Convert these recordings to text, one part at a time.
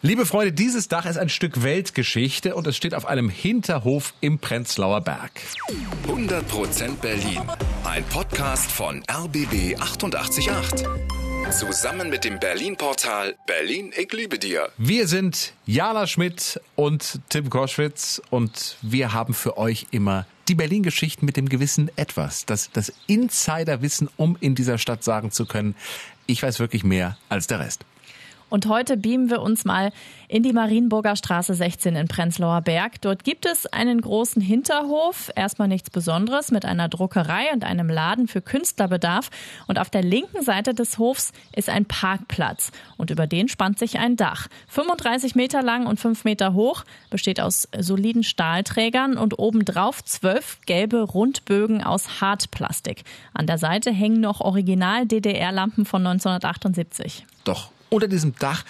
Liebe Freunde, dieses Dach ist ein Stück Weltgeschichte und es steht auf einem Hinterhof im Prenzlauer Berg. 100% Berlin. Ein Podcast von RBB 888. Zusammen mit dem Berlin-Portal Berlin, ich liebe dir. Wir sind Jana Schmidt und Tim Koschwitz und wir haben für euch immer die Berlin-Geschichten mit dem gewissen Etwas, das, das Insiderwissen, um in dieser Stadt sagen zu können, ich weiß wirklich mehr als der Rest. Und heute beamen wir uns mal in die Marienburger Straße 16 in Prenzlauer Berg. Dort gibt es einen großen Hinterhof, erstmal nichts Besonderes, mit einer Druckerei und einem Laden für Künstlerbedarf. Und auf der linken Seite des Hofs ist ein Parkplatz. Und über den spannt sich ein Dach. 35 Meter lang und 5 Meter hoch, besteht aus soliden Stahlträgern und obendrauf zwölf gelbe Rundbögen aus Hartplastik. An der Seite hängen noch Original DDR-Lampen von 1978. Doch unter diesem Dach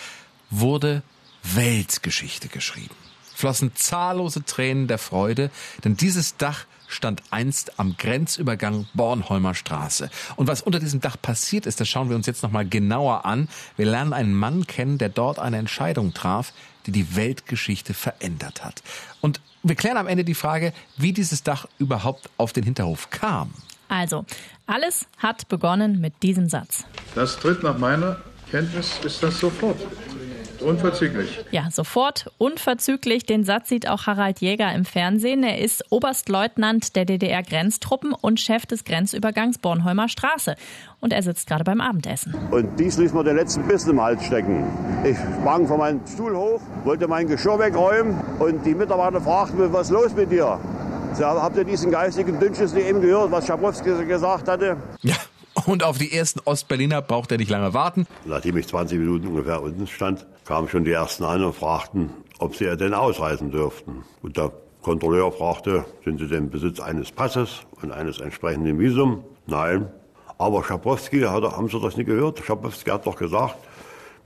wurde Weltgeschichte geschrieben. Flossen zahllose Tränen der Freude, denn dieses Dach stand einst am Grenzübergang Bornholmer Straße. Und was unter diesem Dach passiert ist, das schauen wir uns jetzt nochmal genauer an. Wir lernen einen Mann kennen, der dort eine Entscheidung traf, die die Weltgeschichte verändert hat. Und wir klären am Ende die Frage, wie dieses Dach überhaupt auf den Hinterhof kam. Also, alles hat begonnen mit diesem Satz. Das tritt nach meiner Kenntnis ist das sofort. Unverzüglich. Ja, sofort, unverzüglich. Den Satz sieht auch Harald Jäger im Fernsehen. Er ist Oberstleutnant der DDR-Grenztruppen und Chef des Grenzübergangs Bornholmer Straße. Und er sitzt gerade beim Abendessen. Und dies ließ mir den letzten Bissen im Hals stecken. Ich sprang von meinem Stuhl hoch, wollte mein Geschirr wegräumen und die Mitarbeiter fragten mich, was ist los mit dir? Sie, habt ihr diesen geistigen Dünnschiss eben gehört, was Schabrowski gesagt hatte? Ja, und auf die ersten Ostberliner braucht er nicht lange warten. Nachdem ich 20 Minuten ungefähr unten stand, kamen schon die ersten an und fragten, ob sie denn ausreisen dürften. Und der Kontrolleur fragte, sind Sie denn im Besitz eines Passes und eines entsprechenden Visum? Nein. Aber Schabowski, haben Sie das nicht gehört? Schabowski hat doch gesagt,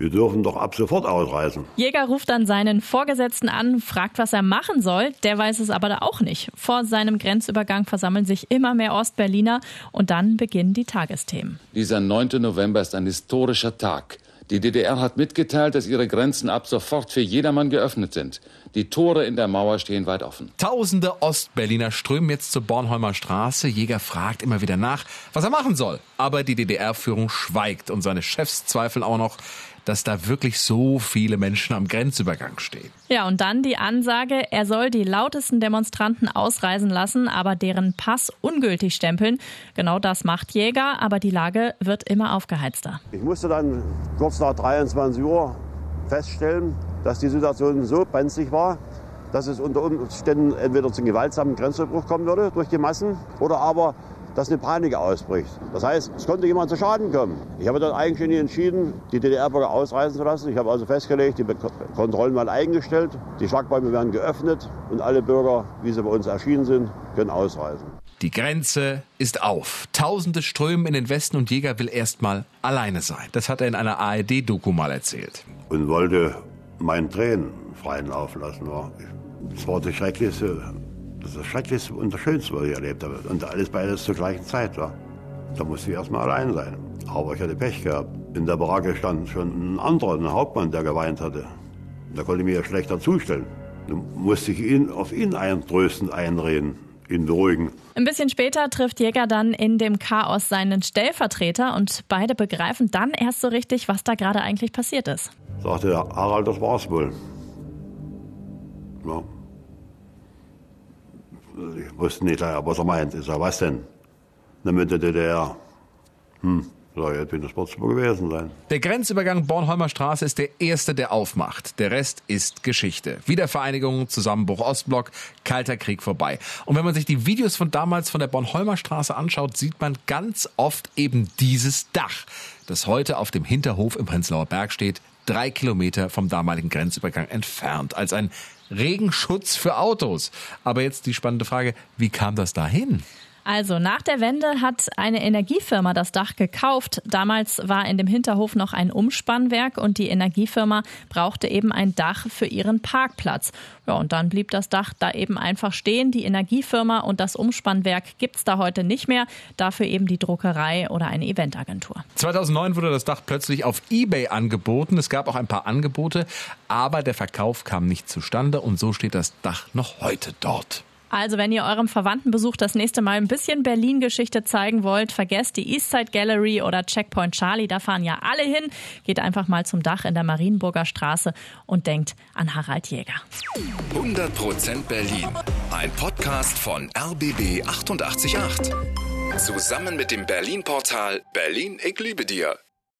wir dürfen doch ab sofort ausreisen. Jäger ruft dann seinen Vorgesetzten an, fragt, was er machen soll. Der weiß es aber da auch nicht. Vor seinem Grenzübergang versammeln sich immer mehr Ostberliner und dann beginnen die Tagesthemen. Dieser 9. November ist ein historischer Tag. Die DDR hat mitgeteilt, dass ihre Grenzen ab sofort für jedermann geöffnet sind. Die Tore in der Mauer stehen weit offen. Tausende Ostberliner strömen jetzt zur Bornholmer Straße. Jäger fragt immer wieder nach, was er machen soll. Aber die DDR-Führung schweigt und seine Chefs zweifeln auch noch, dass da wirklich so viele Menschen am Grenzübergang stehen. Ja, und dann die Ansage, er soll die lautesten Demonstranten ausreisen lassen, aber deren Pass ungültig stempeln. Genau das macht Jäger, aber die Lage wird immer aufgeheizter. Ich musste dann kurz nach 23 Uhr feststellen, dass die Situation so brenzlig war, dass es unter Umständen entweder zum gewaltsamen Grenzüberbruch kommen würde durch die Massen oder aber dass eine Panik ausbricht. Das heißt, es konnte jemand zu Schaden kommen. Ich habe dann eigentlich entschieden, die DDR-Bürger ausreisen zu lassen. Ich habe also festgelegt, die Kontrollen werden eingestellt, die Schlagbäume werden geöffnet und alle Bürger, wie sie bei uns erschienen sind, können ausreisen. Die Grenze ist auf. Tausende strömen in den Westen und Jäger will erstmal alleine sein. Das hat er in einer ARD-Doku mal erzählt. Und wollte meinen Tränen freien Lauf lassen. Das war das Schrecklichste, das ist das Schrecklichste und das Schönste, was ich erlebt habe. Und alles beides zur gleichen Zeit war. Da musste ich erstmal allein sein. Aber ich hatte Pech gehabt. In der Baracke stand schon ein anderer, ein Hauptmann, der geweint hatte. Da konnte ich mir schlechter zustellen. Dann musste ich ihn auf ihn eintröstend einreden, ihn beruhigen. Ein bisschen später trifft Jäger dann in dem Chaos seinen Stellvertreter und beide begreifen dann erst so richtig, was da gerade eigentlich passiert ist. Sagte Harald, das war's wohl. Ja, ich wusste nicht, was er meint. Ich sag, was denn? Dann mit der DDR. Hm, soll jetzt in Sportsburg gewesen sein. Der Grenzübergang Bornholmer Straße ist der erste, der aufmacht. Der Rest ist Geschichte. Wiedervereinigung, Zusammenbruch Ostblock, Kalter Krieg vorbei. Und wenn man sich die Videos von damals von der Bornholmer Straße anschaut, sieht man ganz oft eben dieses Dach, das heute auf dem Hinterhof im Prenzlauer Berg steht, drei Kilometer vom damaligen Grenzübergang entfernt, als ein Regenschutz für Autos. Aber jetzt die spannende Frage, wie kam das dahin? Also nach der Wende hat eine Energiefirma das Dach gekauft. Damals war in dem Hinterhof noch ein Umspannwerk und die Energiefirma brauchte eben ein Dach für ihren Parkplatz. Ja, und dann blieb das Dach da eben einfach stehen. Die Energiefirma und das Umspannwerk gibt's da heute nicht mehr. Dafür eben die Druckerei oder eine Eventagentur. 2009 wurde das Dach plötzlich auf eBay angeboten. Es gab auch ein paar Angebote, aber der Verkauf kam nicht zustande und so steht das Dach noch heute dort. Also, wenn ihr eurem Verwandtenbesuch das nächste Mal ein bisschen Berlin-Geschichte zeigen wollt, vergesst die Eastside Gallery oder Checkpoint Charlie. Da fahren ja alle hin. Geht einfach mal zum Dach in der Marienburger Straße und denkt an Harald Jäger. 100% Berlin. Ein Podcast von RBB 888. Zusammen mit dem Berlin-Portal Berlin, ich liebe dir.